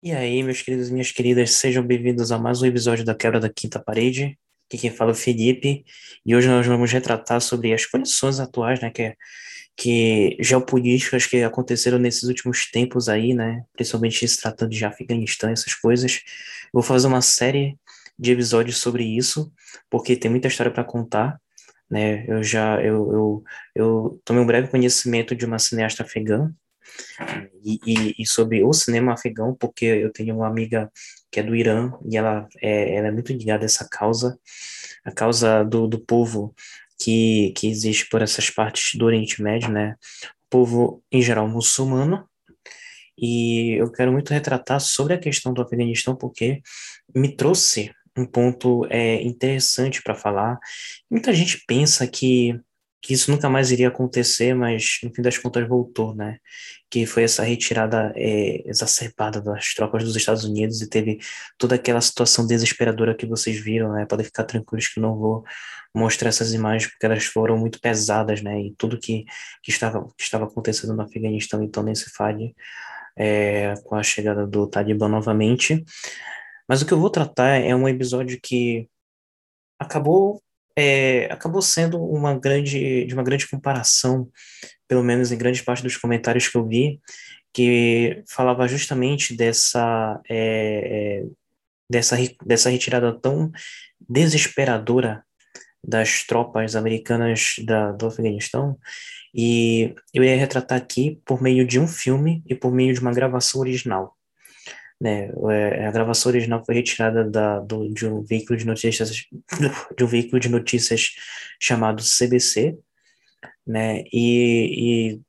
E aí, meus queridos e minhas queridas, sejam bem-vindos a mais um episódio da Quebra da Quinta Parede. Aqui quem fala é o Felipe, e hoje nós vamos retratar sobre as condições atuais, né, que, que geopolíticas que aconteceram nesses últimos tempos aí, né, principalmente se tratando de Afeganistão, essas coisas. vou fazer uma série de episódios sobre isso, porque tem muita história para contar, né, eu já, eu, eu, eu tomei um breve conhecimento de uma cineasta afegã, e, e, e, sobre o cinema afegão, porque eu tenho uma amiga que é do Irã e ela é, ela é muito ligada a essa causa, a causa do, do povo que, que existe por essas partes do Oriente Médio, né? Povo, em geral, muçulmano. E eu quero muito retratar sobre a questão do Afeganistão, porque me trouxe um ponto é, interessante para falar. Muita gente pensa que que isso nunca mais iria acontecer, mas no fim das contas voltou, né? Que foi essa retirada é, exacerbada das tropas dos Estados Unidos e teve toda aquela situação desesperadora que vocês viram, né? Podem ficar tranquilos que não vou mostrar essas imagens porque elas foram muito pesadas, né? E tudo que, que, estava, que estava acontecendo no Afeganistão, então, nesse FAD, é, com a chegada do Talibã novamente. Mas o que eu vou tratar é um episódio que acabou é, acabou sendo uma grande, de uma grande comparação, pelo menos em grande parte dos comentários que eu vi, que falava justamente dessa, é, é dessa, dessa retirada tão desesperadora das tropas americanas da, do Afeganistão, e eu ia retratar aqui por meio de um filme e por meio de uma gravação original né? É, a gravação original foi retirada da, do, de um veículo de notícias de um veículo de notícias chamado CBC, né? E,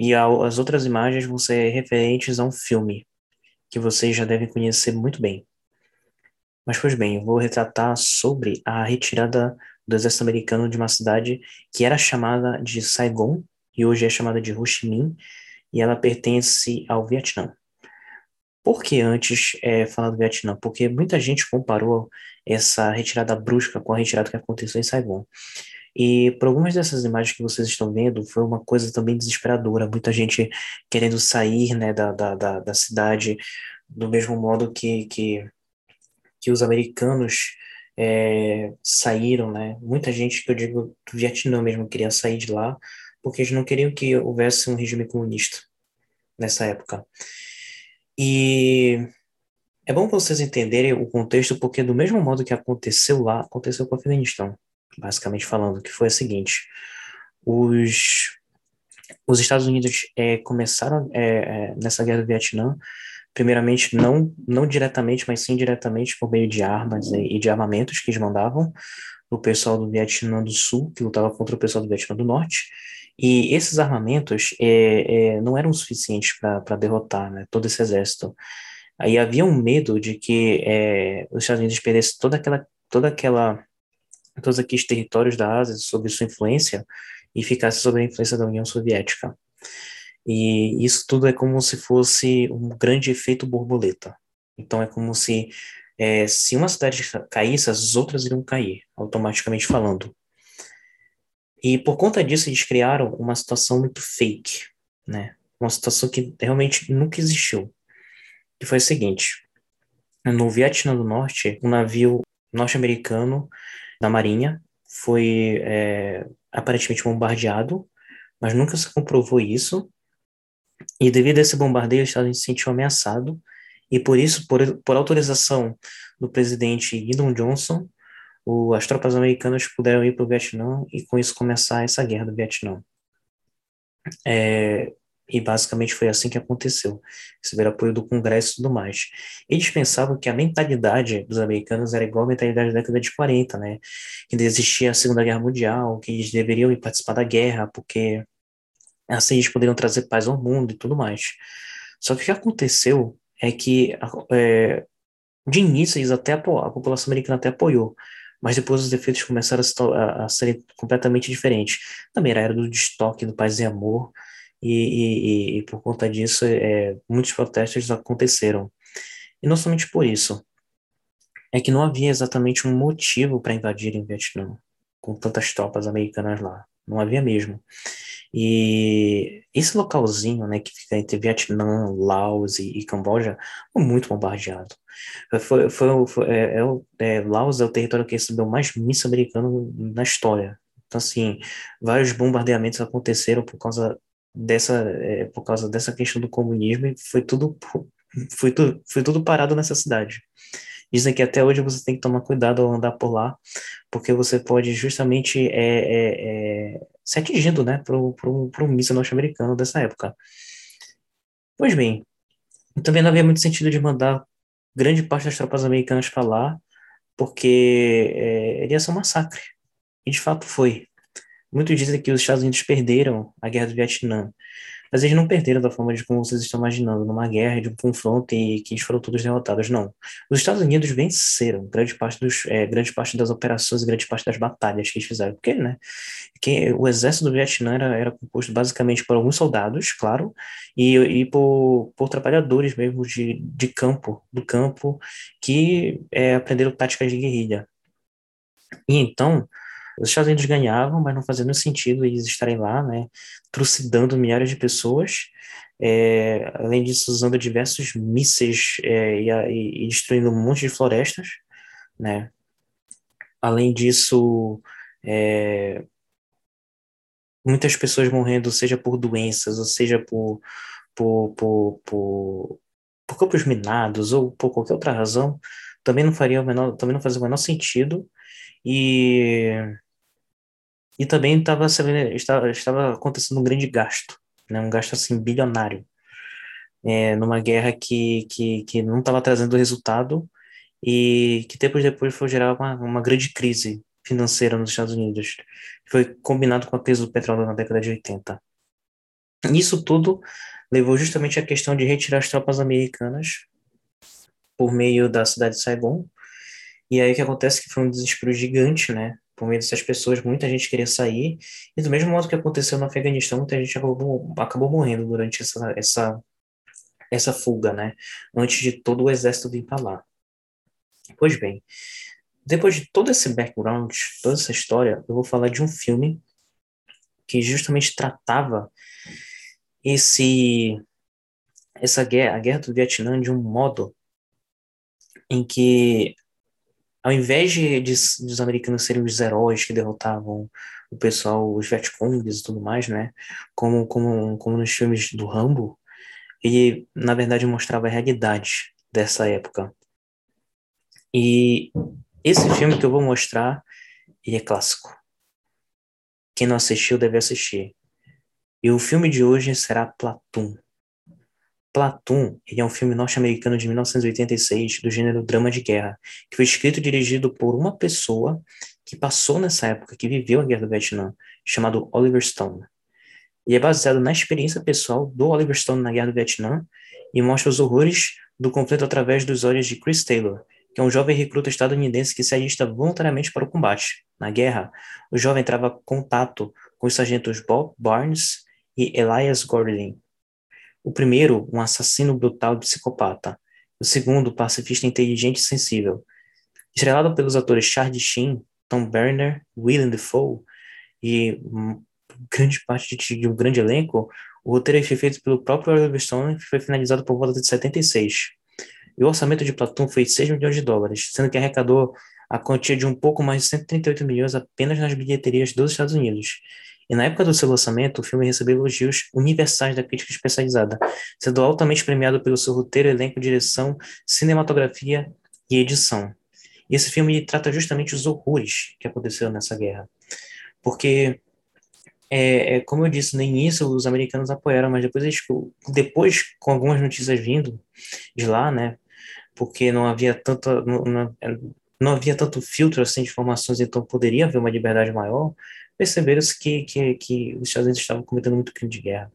e, e as outras imagens vão ser referentes a um filme que vocês já devem conhecer muito bem. Mas pois bem, eu vou retratar sobre a retirada do exército americano de uma cidade que era chamada de Saigon e hoje é chamada de Ho Chi Minh e ela pertence ao Vietnã. Por que antes é, falar do Vietnã? Porque muita gente comparou essa retirada brusca com a retirada que aconteceu em Saigon. E por algumas dessas imagens que vocês estão vendo, foi uma coisa também desesperadora. Muita gente querendo sair né, da, da, da, da cidade, do mesmo modo que, que, que os americanos é, saíram, né? Muita gente, que eu digo do Vietnã mesmo, queria sair de lá, porque eles não queriam que houvesse um regime comunista nessa época. E é bom vocês entenderem o contexto, porque do mesmo modo que aconteceu lá, aconteceu com o Afeganistão, basicamente falando, que foi o seguinte, os, os Estados Unidos é, começaram é, é, nessa guerra do Vietnã, primeiramente não, não diretamente, mas sim diretamente por meio de armas e, e de armamentos que eles mandavam o pessoal do Vietnã do Sul, que lutava contra o pessoal do Vietnã do Norte, e esses armamentos é, é, não eram suficientes para derrotar né, todo esse exército. Aí havia um medo de que é, os Estados Unidos perdessem toda aquela, toda aquela, todos aqueles territórios da Ásia sob sua influência e ficasse sob a influência da União Soviética. E isso tudo é como se fosse um grande efeito borboleta. Então é como se é, se uma cidade caísse, as outras iriam cair, automaticamente falando. E por conta disso, eles criaram uma situação muito fake, né? Uma situação que realmente nunca existiu. Que foi o seguinte: no Vietnã do Norte, um navio norte-americano da Marinha foi é, aparentemente bombardeado, mas nunca se comprovou isso. E devido a esse bombardeio, Estados Unidos se sentiu ameaçado, e por isso, por, por autorização do presidente Lyndon Johnson, o, as tropas americanas puderam ir para o Vietnã e com isso começar essa guerra do Vietnã. É, e basicamente foi assim que aconteceu. Receberam apoio do Congresso e tudo mais. Eles pensavam que a mentalidade dos americanos era igual à mentalidade da década de 40, né? Que existia a Segunda Guerra Mundial, que eles deveriam ir participar da guerra, porque assim eles poderiam trazer paz ao mundo e tudo mais. Só que o que aconteceu é que, é, de início, eles até a população americana até apoiou, mas depois os efeitos começaram a, a, serem completamente diferentes. Também era do destoque, do paz e amor, e, e, e, por conta disso, é, muitos protestos aconteceram. E não somente por isso, é que não havia exatamente um motivo para invadirem o Vietnã, com tantas tropas americanas lá. Não havia mesmo. E esse localzinho, né, que fica entre Vietnã, Laos e, e Camboja, foi muito bombardeado. Foi, foi, foi é, é, é, Laos é o território que recebeu mais míssil americano na história. Então, assim, vários bombardeamentos aconteceram por causa dessa, é, por causa dessa questão do comunismo e foi tudo, foi tudo, foi tudo parado nessa cidade. Dizem que até hoje você tem que tomar cuidado ao andar por lá, porque você pode justamente é, é, é, ser atingido, né, por, por um míssil norte-americano dessa época. Pois bem, também não havia muito sentido de mandar grande parte das tropas americanas para lá, porque é, iria ser um massacre. E de fato foi. Muitos dizem que os Estados Unidos perderam a guerra do Vietnã, mas eles não perderam da forma de como vocês estão imaginando, numa guerra, de um confronto e que eles foram todos derrotados. Não. Os Estados Unidos venceram grande parte, dos, é, grande parte das operações grande parte das batalhas que eles fizeram. Porque, né? Que o exército do Vietnã era, era composto basicamente por alguns soldados, claro, e, e por, por trabalhadores mesmo de, de campo, do campo, que é, aprenderam táticas de guerrilha. E então, os Estados Unidos ganhavam, mas não fazia nenhum sentido eles estarem lá, né, trucidando milhares de pessoas, é, além disso, usando diversos mísseis é, e, e, destruindo um monte de florestas, né. Além disso, é, muitas pessoas morrendo, seja por doenças, ou seja por, por, por, por, por campos minados, ou por qualquer outra razão, também não faria o menor, também não fazia o menor sentido. E e também estava, estava, acontecendo um grande gasto, né, um gasto assim bilionário, é, numa guerra que, que, que não estava trazendo resultado e que depois depois foi gerar uma, uma grande crise financeira nos Estados Unidos. Foi combinado com a crise do petróleo na década de 80. Isso tudo levou justamente à questão de retirar as tropas americanas por meio da cidade de Saigon. E aí o que acontece é que foi um desespero gigante, né? Por meio dessas pessoas, muita gente queria sair, e do mesmo modo que aconteceu no Afeganistão, muita gente acabou, acabou morrendo durante essa, essa, essa fuga, né? Antes de todo o exército vir para lá. Pois bem, depois de todo esse background, toda essa história, eu vou falar de um filme que justamente tratava esse essa guerra, a guerra do Vietnã de um modo em que ao invés de, de, de, os americanos serem os heróis que derrotavam o pessoal, os Vietcongs e tudo mais, né? Como, como, como nos filmes do Rambo, ele, na verdade, mostrava a realidade dessa época. E esse filme que eu vou mostrar, ele é clássico. Quem não assistiu deve assistir. E o filme de hoje será Platoon. Platoon ele é um filme norte-americano de 1986 do gênero drama de guerra, que foi escrito e dirigido por uma pessoa que passou nessa época, que viveu a Guerra do Vietnã, chamado Oliver Stone. E é baseado na experiência pessoal do Oliver Stone na Guerra do Vietnã e mostra os horrores do conflito através dos olhos de Chris Taylor, que é um jovem recruta estadunidense que se alista voluntariamente para o combate. Na guerra, o jovem trava contato com os sargentos Bob Barnes e Elias Gordon, o primeiro, um assassino brutal e psicopata. O segundo, pacifista inteligente e sensível. Estrelado pelos atores Charlie Sheen, Tom Berner, Willem Dafoe e grande parte de, um grande elenco, o roteiro foi feito pelo próprio Oliver Stone e foi finalizado por volta de 76. E o orçamento de Platoon foi de 6 milhões de dólares, sendo que arrecadou a quantia de um pouco mais de 138 milhões apenas nas bilheterias dos Estados Unidos. E na época do seu lançamento, o filme recebeu elogios universais da crítica especializada, sendo altamente premiado pelo seu roteiro, elenco, direção, cinematografia e edição. E esse filme trata justamente os horrores que aconteceram nessa guerra. Porque, é, é, como eu disse no início, os americanos apoiaram, mas depois, eles, depois com algumas notícias vindo de lá, né, porque não havia tanta, não havia tanto filtro assim de informações, então poderia haver uma liberdade maior, perceberam-se que, que, que os Estados Unidos estavam cometendo muito crime de guerra.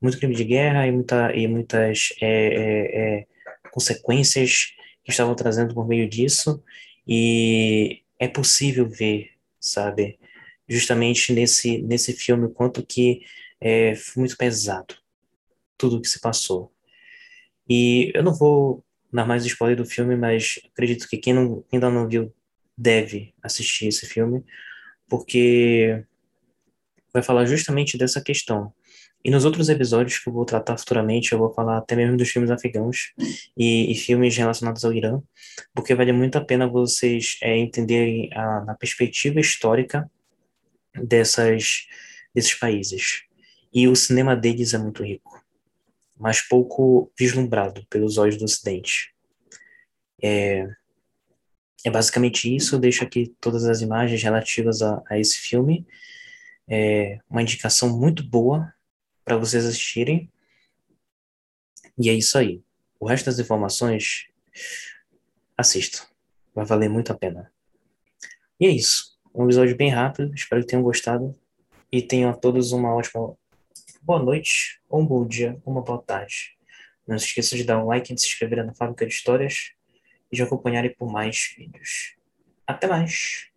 Muito crime de guerra e, muita, e muitas é, é, é, consequências que estavam trazendo por meio disso. E é possível ver, sabe, justamente nesse, nesse filme, o quanto que é, foi muito pesado tudo o que se passou. E eu não vou dar mais spoiler do filme, mas acredito que quem, não, quem ainda não viu deve assistir esse filme, porque vai falar justamente dessa questão. E nos outros episódios que eu vou tratar futuramente, eu vou falar até mesmo dos filmes afegãos e, e filmes relacionados ao Irã, porque vale muito a pena vocês é, entenderem a, a perspectiva histórica dessas, desses países. E o cinema deles é muito rico, mas pouco vislumbrado pelos olhos do Ocidente. É, é basicamente isso. Eu deixo aqui todas as imagens relativas a, a esse filme. É uma indicação muito boa para vocês assistirem. E é isso aí. O resto das informações, assistam. Vai valer muito a pena. E é isso. Um episódio bem rápido. Espero que tenham gostado. E tenham a todos uma ótima boa noite, ou um bom dia, uma boa tarde. Não se esqueça de dar um like e de se inscrever na Fábrica de Histórias e de acompanharem por mais vídeos. Até mais!